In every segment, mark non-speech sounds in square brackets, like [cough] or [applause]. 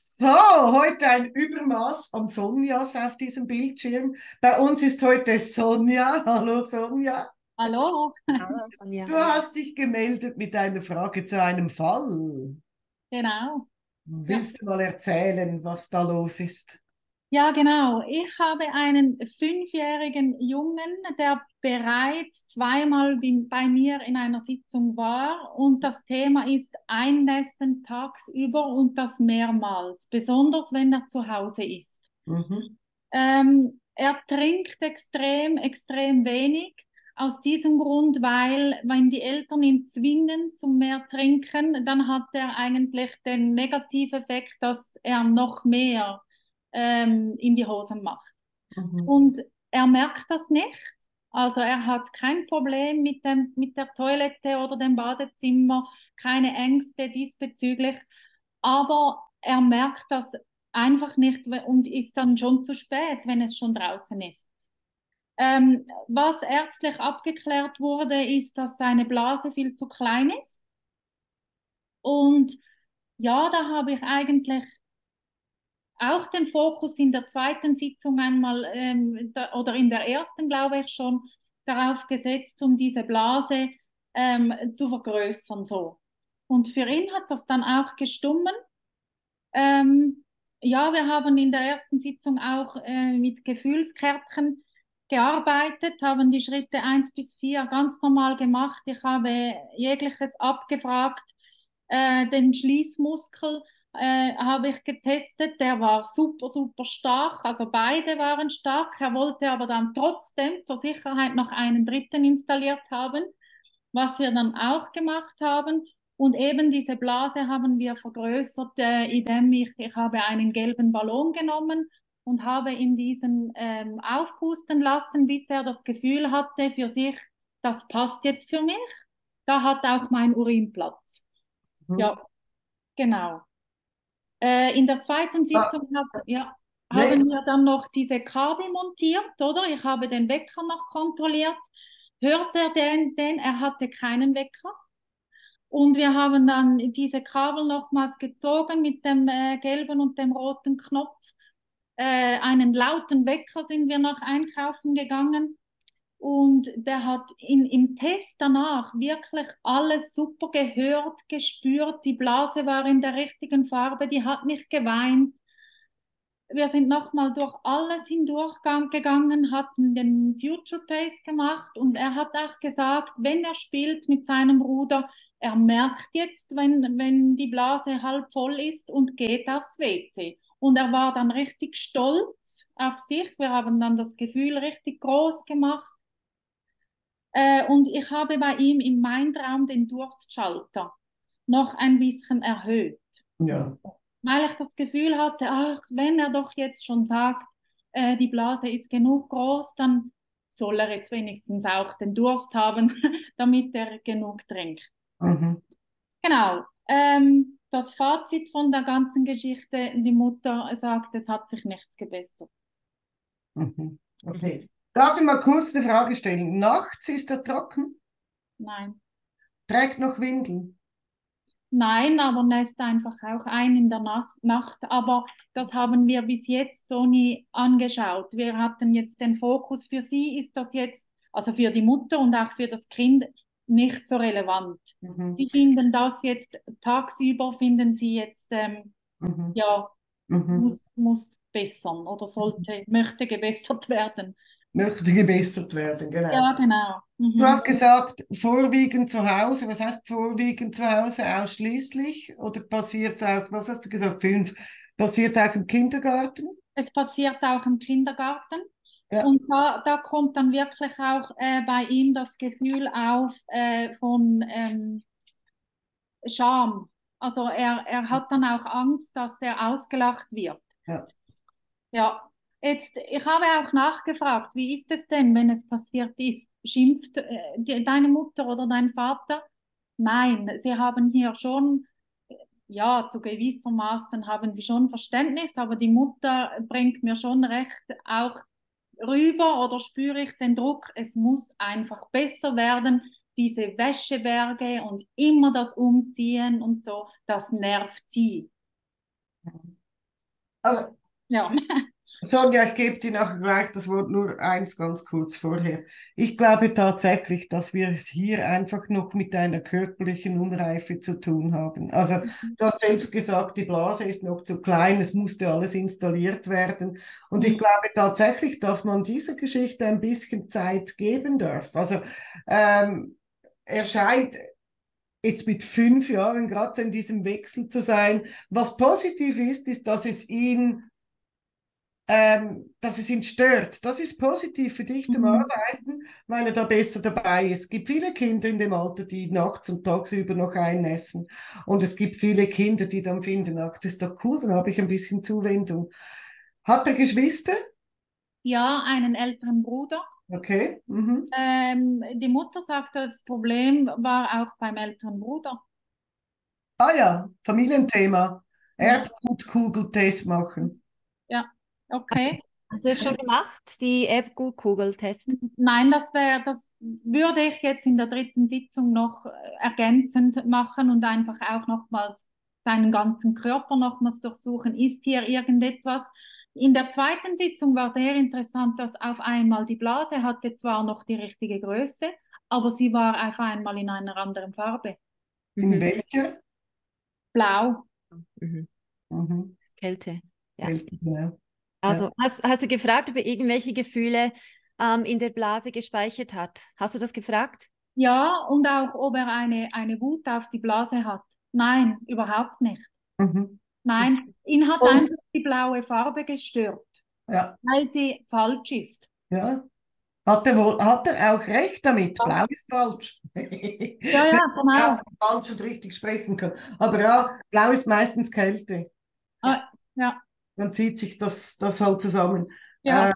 So, heute ein Übermaß an Sonjas auf diesem Bildschirm. Bei uns ist heute Sonja. Hallo Sonja. Hallo. Hallo Sonja. Du hast dich gemeldet mit einer Frage zu einem Fall. Genau. Willst ja. du mal erzählen, was da los ist? Ja, genau. Ich habe einen fünfjährigen Jungen, der bereits zweimal bei mir in einer Sitzung war und das Thema ist Einnässen tagsüber und das mehrmals, besonders wenn er zu Hause ist. Mhm. Ähm, er trinkt extrem, extrem wenig. Aus diesem Grund, weil wenn die Eltern ihn zwingen zum mehr trinken, dann hat er eigentlich den Negativeffekt, dass er noch mehr ähm, in die Hosen macht. Mhm. Und er merkt das nicht. Also er hat kein Problem mit, dem, mit der Toilette oder dem Badezimmer, keine Ängste diesbezüglich, aber er merkt das einfach nicht und ist dann schon zu spät, wenn es schon draußen ist. Ähm, was ärztlich abgeklärt wurde, ist, dass seine Blase viel zu klein ist. Und ja, da habe ich eigentlich auch den Fokus in der zweiten Sitzung einmal ähm, da, oder in der ersten, glaube ich schon, darauf gesetzt, um diese Blase ähm, zu vergrößern. So. Und für ihn hat das dann auch gestummen. Ähm, ja, wir haben in der ersten Sitzung auch äh, mit Gefühlskärtchen gearbeitet, haben die Schritte 1 bis 4 ganz normal gemacht. Ich habe jegliches abgefragt, äh, den Schließmuskel äh, habe ich getestet. Der war super, super stark. Also beide waren stark. Er wollte aber dann trotzdem zur Sicherheit noch einen dritten installiert haben, was wir dann auch gemacht haben. Und eben diese Blase haben wir vergrößert, äh, indem ich, ich habe einen gelben Ballon genommen und habe ihn diesen ähm, aufpusten lassen, bis er das Gefühl hatte für sich, das passt jetzt für mich. Da hat auch mein Urin Platz. Mhm. Ja, genau. Äh, in der zweiten ah. Sitzung ah. hab, ja, nee. haben wir dann noch diese Kabel montiert, oder? Ich habe den Wecker noch kontrolliert. Hört er den, den? Er hatte keinen Wecker. Und wir haben dann diese Kabel nochmals gezogen mit dem äh, gelben und dem roten Knopf. Äh, einen lauten Wecker sind wir noch einkaufen gegangen. Und der hat in, im Test danach wirklich alles super gehört, gespürt. Die Blase war in der richtigen Farbe, die hat nicht geweint. Wir sind nochmal durch alles hindurch gegangen, hatten den Future Pace gemacht und er hat auch gesagt, wenn er spielt mit seinem Bruder, er merkt jetzt, wenn, wenn die Blase halb voll ist und geht aufs WC. Und er war dann richtig stolz auf sich. Wir haben dann das Gefühl richtig groß gemacht äh, und ich habe bei ihm im Mindraum den Durstschalter noch ein bisschen erhöht. Ja. Weil ich das Gefühl hatte, ach, wenn er doch jetzt schon sagt, äh, die Blase ist genug groß, dann soll er jetzt wenigstens auch den Durst haben, [laughs] damit er genug trinkt. Mhm. Genau. Ähm, das Fazit von der ganzen Geschichte, die Mutter sagt, es hat sich nichts gebessert. Mhm. Okay. Darf ich mal kurz eine Frage stellen? Nachts ist er trocken? Nein. Trägt noch Windeln? Nein, aber nässt einfach auch ein in der Nacht. Aber das haben wir bis jetzt so nie angeschaut. Wir hatten jetzt den Fokus. Für sie ist das jetzt, also für die Mutter und auch für das Kind, nicht so relevant. Mhm. Sie finden das jetzt tagsüber, finden sie jetzt, ähm, mhm. ja, mhm. Muss, muss bessern oder sollte, möchte gebessert [laughs] werden möchte gebessert werden. Genau. Ja, genau. Mhm. Du hast gesagt, vorwiegend zu Hause. Was heißt vorwiegend zu Hause ausschließlich? Oder passiert auch, was hast du gesagt, fünf? Passiert auch im Kindergarten? Es passiert auch im Kindergarten. Ja. Und da, da kommt dann wirklich auch äh, bei ihm das Gefühl auf äh, von ähm, Scham. Also er, er hat dann auch Angst, dass er ausgelacht wird. Ja. Ja, Jetzt, ich habe auch nachgefragt, wie ist es denn, wenn es passiert ist? Schimpft äh, deine Mutter oder dein Vater? Nein, sie haben hier schon, ja, zu gewissermaßen haben sie schon Verständnis, aber die Mutter bringt mir schon recht auch rüber oder spüre ich den Druck, es muss einfach besser werden. Diese Wäscheberge und immer das Umziehen und so, das nervt sie. Also, Ja. [laughs] Sonja, ich gebe dir nachher gleich das Wort nur eins ganz kurz vorher. Ich glaube tatsächlich, dass wir es hier einfach noch mit einer körperlichen Unreife zu tun haben. Also, du hast selbst gesagt, die Blase ist noch zu klein, es musste alles installiert werden. Und ich Mhm. glaube tatsächlich, dass man dieser Geschichte ein bisschen Zeit geben darf. Also, ähm, er scheint jetzt mit fünf Jahren gerade in diesem Wechsel zu sein. Was positiv ist, ist, dass es ihn ähm, dass es ihn stört. Das ist positiv für dich zum Mhm. Arbeiten, weil er da besser dabei ist. Es gibt viele Kinder in dem Alter, die nachts und tagsüber noch einnässen. Und es gibt viele Kinder, die dann finden, ach, das ist doch cool, dann habe ich ein bisschen Zuwendung. Hat er Geschwister? Ja, einen älteren Bruder. Okay. Mhm. Ähm, die Mutter sagte, das Problem war auch beim älteren Bruder. Ah ja, Familienthema. Ja. Erbgutkugeltest machen. Okay. Hast du es schon gemacht, die Erbgutkugeltest? Nein, das wäre, das würde ich jetzt in der dritten Sitzung noch äh, ergänzend machen und einfach auch nochmals seinen ganzen Körper nochmals durchsuchen. Ist hier irgendetwas? In der zweiten Sitzung war sehr interessant, dass auf einmal die Blase hatte zwar noch die richtige Größe, aber sie war auf einmal in einer anderen Farbe. In Mhm. welcher? Blau. Mhm. Mhm. Kälte. Ja. Welche, Genau. Also hast, hast du gefragt, ob er irgendwelche Gefühle ähm, in der Blase gespeichert hat? Hast du das gefragt? Ja, und auch, ob er eine, eine Wut auf die Blase hat. Nein, überhaupt nicht. Mhm. Nein, ihn hat Und- einfach die blaue Farbe gestört, Ja, weil sie falsch ist. ja. Hat er, wohl, hat er auch recht damit? Ja. Blau ist falsch. Ja, ja, [laughs] genau. Ja, falsch und richtig sprechen kann. Aber ja, blau ist meistens Kälte. Ah, ja. Dann zieht sich das, das halt zusammen. Ja, Äh,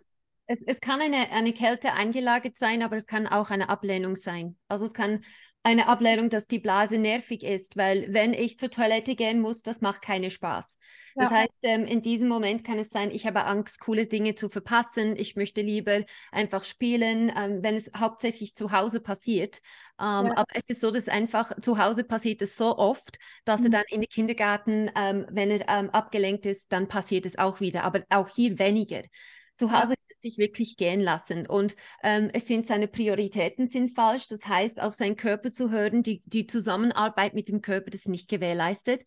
Es, es kann eine, eine Kälte eingelagert sein, aber es kann auch eine Ablehnung sein. Also es kann eine Ablehnung, dass die Blase nervig ist, weil wenn ich zur Toilette gehen muss, das macht keinen Spaß. Das Ja. heißt, ähm, in diesem Moment kann es sein, ich habe Angst, coole Dinge zu verpassen. Ich möchte lieber einfach spielen, ähm, wenn es hauptsächlich zu Hause passiert. Ähm, Ja. Aber es ist so, dass einfach zu Hause passiert es so oft, dass er Mhm. dann in den Kindergarten, ähm, wenn er ähm, abgelenkt ist, dann passiert es auch wieder. Aber auch hier weniger. Zu. Hause er sich wirklich gehen lassen. Und ähm, es sind seine Prioritäten sind falsch. Das heißt, auf seinen Körper zu hören, die, die Zusammenarbeit mit dem Körper ist nicht gewährleistet.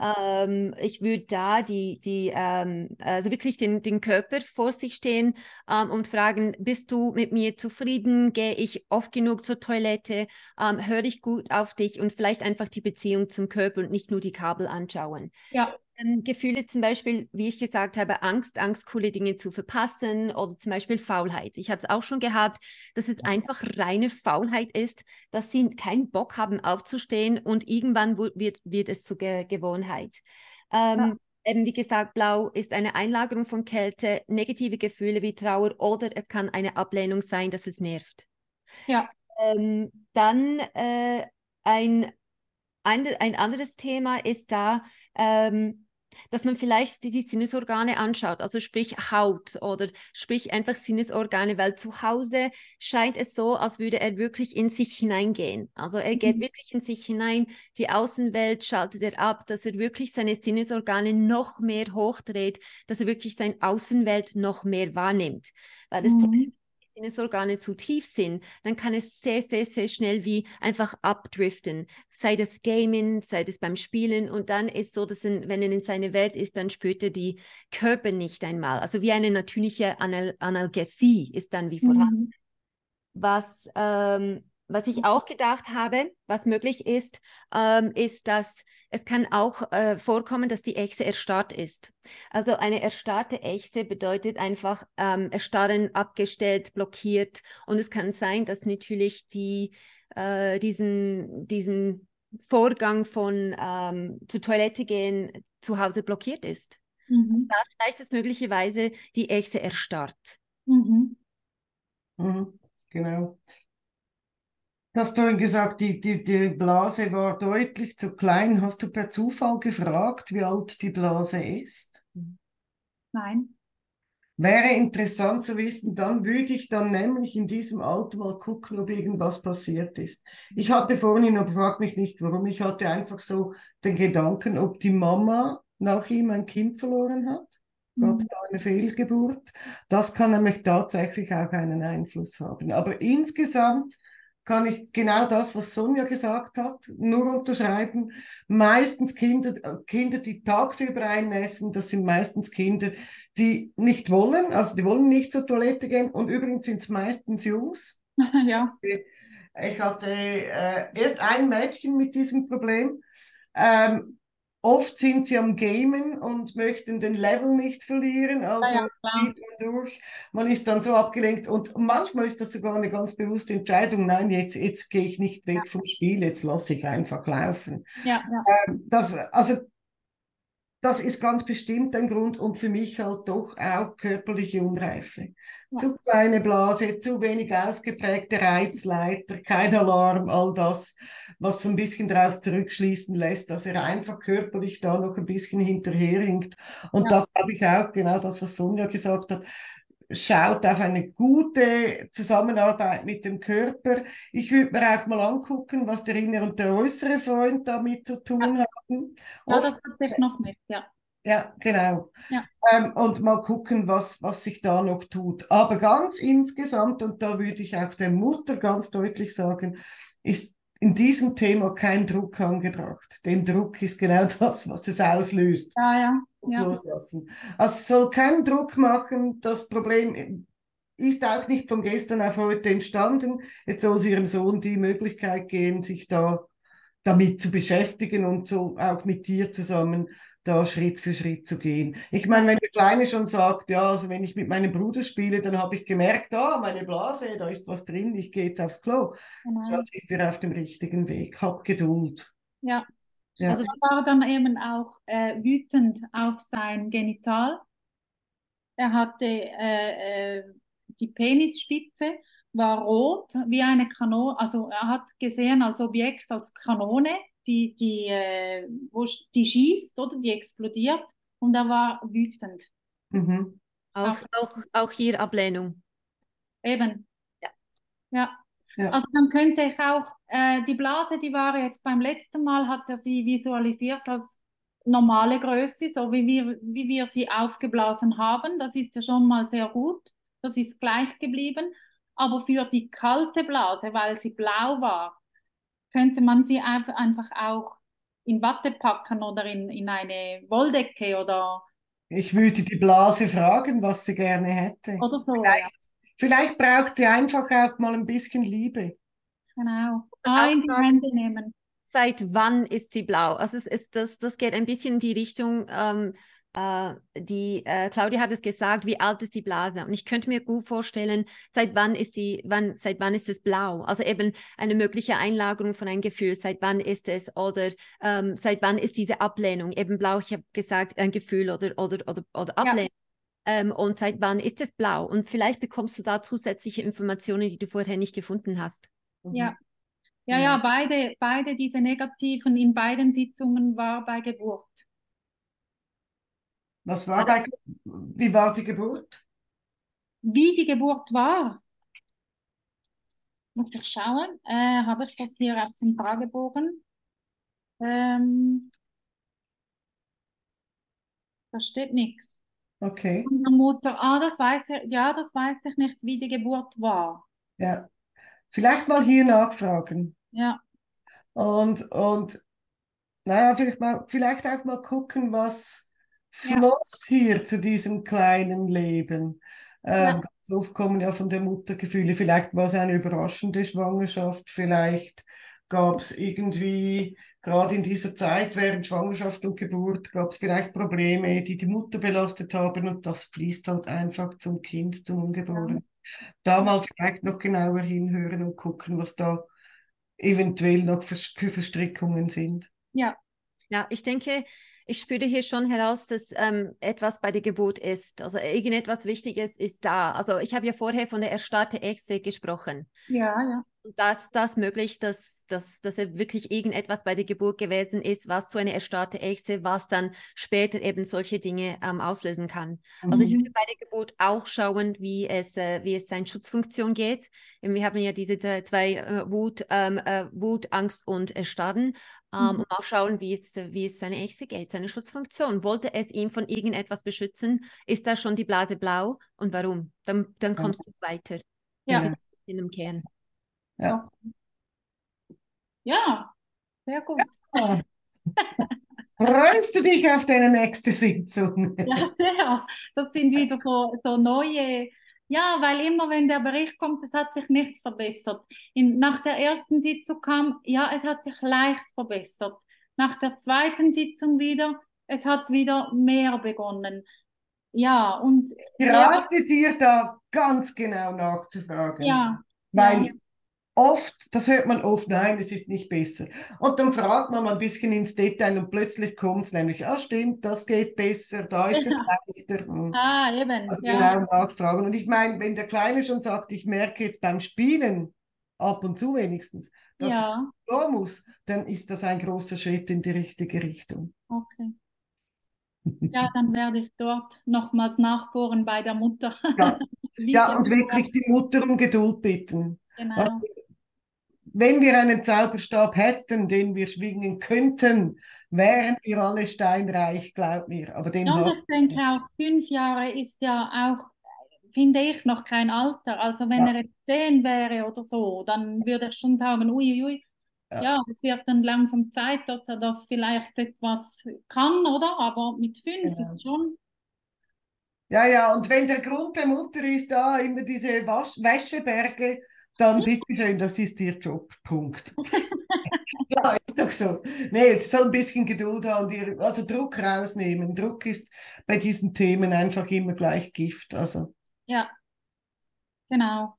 Ähm, ich würde da die, die ähm, also wirklich den, den Körper vor sich stehen ähm, und fragen, bist du mit mir zufrieden? Gehe ich oft genug zur Toilette? Ähm, höre ich gut auf dich? Und vielleicht einfach die Beziehung zum Körper und nicht nur die Kabel anschauen. ja, Ähm, Gefühle zum Beispiel, wie ich gesagt habe, Angst, Angst, coole Dinge zu verpassen oder zum Beispiel Faulheit. Ich habe es auch schon gehabt, dass es einfach reine Faulheit ist, dass sie keinen Bock haben aufzustehen und irgendwann wird, wird es zur Ge Gewohnheit. Ähm, Eben wie gesagt, Blau ist eine Einlagerung von Kälte, negative Gefühle wie Trauer oder es kann eine Ablehnung sein, dass es nervt. ja, Ähm, dann äh, ein, ein, ein anderes Thema ist da, ähm, dass man vielleicht die, die Sinnesorgane anschaut, also sprich Haut oder sprich einfach Sinnesorgane, weil zu Hause scheint es so, als würde er wirklich in sich hineingehen. Also er geht Mhm. wirklich in sich hinein, die Außenwelt schaltet er ab, dass er wirklich seine Sinnesorgane noch mehr hochdreht, dass er wirklich seine Außenwelt noch mehr wahrnimmt. Weil das Problem Mhm. die Sinnesorgane zu tief sind, dann kann es sehr, sehr, sehr schnell wie einfach abdriften. Sei das Gaming, sei das beim Spielen und dann ist so, dass er, wenn er in seiner Welt ist, dann spürt er die Körper nicht einmal. Also wie eine natürliche Anal Analgesie ist dann wie vorhanden. Mhm. Was, ähm, was ich auch gedacht habe, was möglich ist, ähm, ist, dass es kann auch äh, vorkommen, dass die Echse erstarrt ist. Also eine erstarrte Echse bedeutet einfach ähm, erstarren, abgestellt, blockiert. Und es kann sein, dass natürlich die, äh, diesen, diesen Vorgang von ähm, zur Toilette gehen zu Hause blockiert ist. Mhm. Das heißt, dass möglicherweise die Echse erstarrt. Mhm. Mhm, genau. Du hast vorhin gesagt, die, die, die Blase war deutlich zu klein. Hast du per Zufall gefragt, wie alt die Blase ist? Nein. Wäre interessant zu wissen, dann würde ich dann nämlich in diesem Alter mal gucken, ob irgendwas passiert ist. Ich hatte vorhin, aber frag mich nicht warum, ich hatte einfach so den Gedanken, ob die Mama nach ihm ein Kind verloren hat. Gab es mhm. da eine Fehlgeburt? Das kann nämlich tatsächlich auch einen Einfluss haben. Aber insgesamt kann ich genau das, was Sonja gesagt hat, nur unterschreiben. Meistens Kinder, Kinder, die tagsüber einnässen, das sind meistens Kinder, die nicht wollen, also die wollen nicht zur Toilette gehen. Und übrigens sind es meistens Jungs. [laughs] ja. Ich hatte äh, erst ein Mädchen mit diesem Problem. Ähm, Oft sind sie am Gamen und möchten den Level nicht verlieren, also ja, zieht man durch. Man ist dann so abgelenkt und manchmal ist das sogar eine ganz bewusste Entscheidung. Nein, jetzt, jetzt gehe ich nicht weg ja. vom Spiel, jetzt lasse ich einfach laufen. Ja, ähm, das, also das ist ganz bestimmt ein Grund und für mich halt doch auch körperliche Unreife. Ja. Zu kleine Blase, zu wenig ausgeprägte Reizleiter, kein Alarm, all das, was so ein bisschen darauf zurückschließen lässt, dass er einfach körperlich da noch ein bisschen hinterherhinkt. Und ja. da glaube ich auch genau das, was Sonja gesagt hat, schaut auf eine gute Zusammenarbeit mit dem Körper. Ich würde mir auch mal angucken, was der innere und der äußere Freund damit zu tun ja. haben. Ja, Oft, das ich noch mit, ja. Ja, genau. Ja. Ähm, und mal gucken, was, was sich da noch tut. Aber ganz insgesamt, und da würde ich auch der Mutter ganz deutlich sagen, ist in diesem Thema kein Druck angebracht. Denn Druck ist genau [laughs] das, was es auslöst. Ja, ja ja. loslassen. Also es soll keinen Druck machen. Das Problem ist auch nicht von gestern auf heute entstanden. Jetzt soll sie ihrem Sohn die Möglichkeit geben, sich da damit zu beschäftigen und so auch mit dir zusammen da Schritt für Schritt zu gehen. Ich meine, wenn der Kleine schon sagt, ja, also wenn ich mit meinem Bruder spiele, dann habe ich gemerkt, ah, meine Blase, da ist was drin, ich gehe jetzt aufs Klo. Genau. Dann sind wir auf dem richtigen Weg. Hab Geduld. Ja, ja. Also er war dann eben auch äh, wütend auf sein Genital. Er hatte äh, äh, die Penisspitze war rot wie eine Kanone, also er hat gesehen als Objekt als Kanone, die die äh, wo die schießt oder die explodiert und er war wütend. Mhm. Auch, auch, auch hier Ablehnung. Eben. Ja. Ja. Ja. Also dann könnte ich auch, äh, die Blase, die war jetzt beim letzten Mal, hat er sie visualisiert als normale Größe, so wie wir, wie wir sie aufgeblasen haben. Das ist ja schon mal sehr gut. Das ist gleich geblieben. Aber für die kalte Blase, weil sie blau war, könnte man sie einfach auch in Watte packen oder in, in eine Wolldecke oder. Ich würde die Blase fragen, was sie gerne hätte. Oder so. Vielleicht ja. Vielleicht braucht sie einfach auch mal ein bisschen Liebe. Genau. Ah, in die Hände nehmen. Seit wann ist sie blau? Also es ist, das, das geht ein bisschen in die Richtung, ähm, äh, die äh, Claudia hat es gesagt, wie alt ist die Blase? Und ich könnte mir gut vorstellen, seit wann ist die, wann, seit wann ist es blau? Also eben eine mögliche Einlagerung von einem Gefühl, seit wann ist es oder ähm, seit wann ist diese Ablehnung? Eben blau, ich habe gesagt, ein Gefühl oder, oder, oder, oder Ablehnung. Ja ähm, und seit wann ist es blau? Und vielleicht bekommst du da zusätzliche Informationen, die du vorher nicht gefunden hast. Mhm. Ja. Ja, ja, beide, beide diese negativen in beiden Sitzungen war bei Geburt. Was war bei, wie war die Geburt? Wie die Geburt war? Muss ich schauen. Äh, Habe ich das hier auf dem Fragebogen? Ähm, da steht nichts. Okay. Und der Mutter, ah, das weiß ich, ja, das weiß ich nicht, wie die Geburt war. Ja. Vielleicht mal hier nachfragen. Ja. Und, und naja, vielleicht, mal, vielleicht auch mal gucken, was floss ja. hier zu diesem kleinen Leben. Ähm, ja. Ganz oft kommen ja von der Mutter Gefühle. Vielleicht war es eine überraschende Schwangerschaft, vielleicht gab es irgendwie gerade in dieser Zeit während Schwangerschaft und Geburt gab es vielleicht Probleme, die die Mutter belastet haben und das fließt halt einfach zum Kind, zum Ungeborenen. Ja. Da mal vielleicht noch genauer hinhören und gucken, was da eventuell noch für, für Verstrickungen sind. Ja. Ja, ich denke, ich spüre hier schon heraus, dass ähm, etwas bei der Geburt ist. Also irgendetwas Wichtiges ist da. Also ich habe ja vorher von der erstarrte Echse gesprochen. Ja, ja. Dass das möglich, dass, dass, dass er wirklich irgendetwas bei der Geburt gewesen ist, was so eine erstarrte Echse, was dann später eben solche Dinge ähm, auslösen kann. Mhm. Also ich würde mhm. bei der Geburt auch schauen, wie es, äh, wie es seine Schutzfunktion geht. Wir haben ja diese zwei äh, Wut, ähm, äh, Wut, Angst und Erstarren. Ähm, mhm. Und auch schauen, wie es, wie es seine Echse geht, seine Schutzfunktion. Wollte es ihn von irgendetwas beschützen? Ist da schon die Blase blau? Und warum? Dann, dann kommst ja. du weiter. Ja. In dem Kern. Ja. Ja, sehr gut. Ja. [laughs] Freust du dich auf deine nächste Sitzung? Ja, sehr. Das sind wieder so, so neue, ja, weil immer wenn der Bericht kommt, es hat sich nichts verbessert. In, nach der ersten Sitzung kam, ja, es hat sich leicht verbessert. Nach der zweiten Sitzung wieder, es hat wieder mehr begonnen. Ja, und. Ich rate dir da ganz genau nachzufragen. Ja. Weil ja oft, das hört man oft, nein, es ist nicht besser. Und dann fragt man mal ein bisschen ins Detail und plötzlich kommt es nämlich, ah stimmt, das geht besser, da ist es [laughs] leichter. Ah, eben. Also ja. genau nachfragen. Und ich meine, wenn der Kleine schon sagt, ich merke jetzt beim Spielen, ab und zu wenigstens, dass ja. ich vor muss, dann ist das ein großer Schritt in die richtige Richtung. Okay. Ja, dann werde ich dort nochmals nachbohren bei der Mutter. Ja, [laughs] ja und wirklich die Mutter um Geduld bitten. Genau. Was wenn wir einen Zauberstab hätten, den wir schwingen könnten, wären wir alle steinreich, glaub mir. Aber den ja, ich denke auch, fünf Jahre ist ja auch, finde ich, noch kein Alter. Also wenn ja. er jetzt zehn wäre oder so, dann würde ich schon sagen, uiuiui, ui, ja. ja, es wird dann langsam Zeit, dass er das vielleicht etwas kann, oder? Aber mit fünf genau. ist schon ja, ja, und wenn der Grund der Mutter ist, da immer diese Wasch Wäscheberge dann bitteschön, das ist Ihr Job. Punkt. [laughs] ja, ist doch so. Nee, jetzt soll ein bisschen Geduld haben, die, also Druck rausnehmen. Druck ist bei diesen Themen einfach immer gleich Gift. Also. Ja, genau.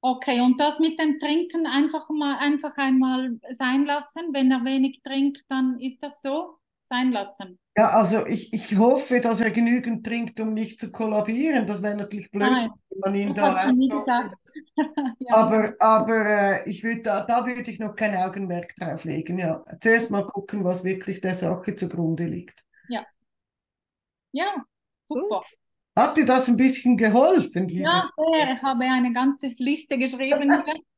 Okay, und das mit dem Trinken einfach mal einfach einmal sein lassen. Wenn er wenig trinkt, dann ist das so sein lassen. Ja, also ich, ich hoffe, dass er genügend trinkt, um nicht zu kollabieren. Das wäre natürlich blöd, Nein, wenn man ihn da [laughs] ja. Aber, aber äh, ich würd da, da würde ich noch kein Augenmerk drauf legen. Ja. Zuerst mal gucken, was wirklich der Sache zugrunde liegt. Ja. Ja, super. Gut. Hat dir das ein bisschen geholfen, liebes Ja, sehr. Ich habe eine ganze Liste geschrieben.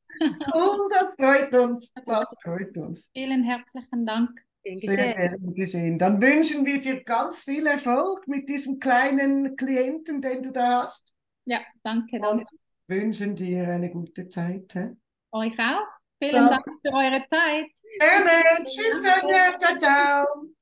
[laughs] oh, das freut uns. [laughs] Das freut uns. Vielen herzlichen Dank. Sehr gerne geschehen. Dann wünschen wir dir ganz viel Erfolg mit diesem kleinen Klienten, den du da hast. Ja, danke. danke. Und wünschen dir eine gute Zeit. He? Euch auch. Vielen Dank, Dank für eure Zeit. Gerne. Tschüss, Sonja. Ciao, ciao.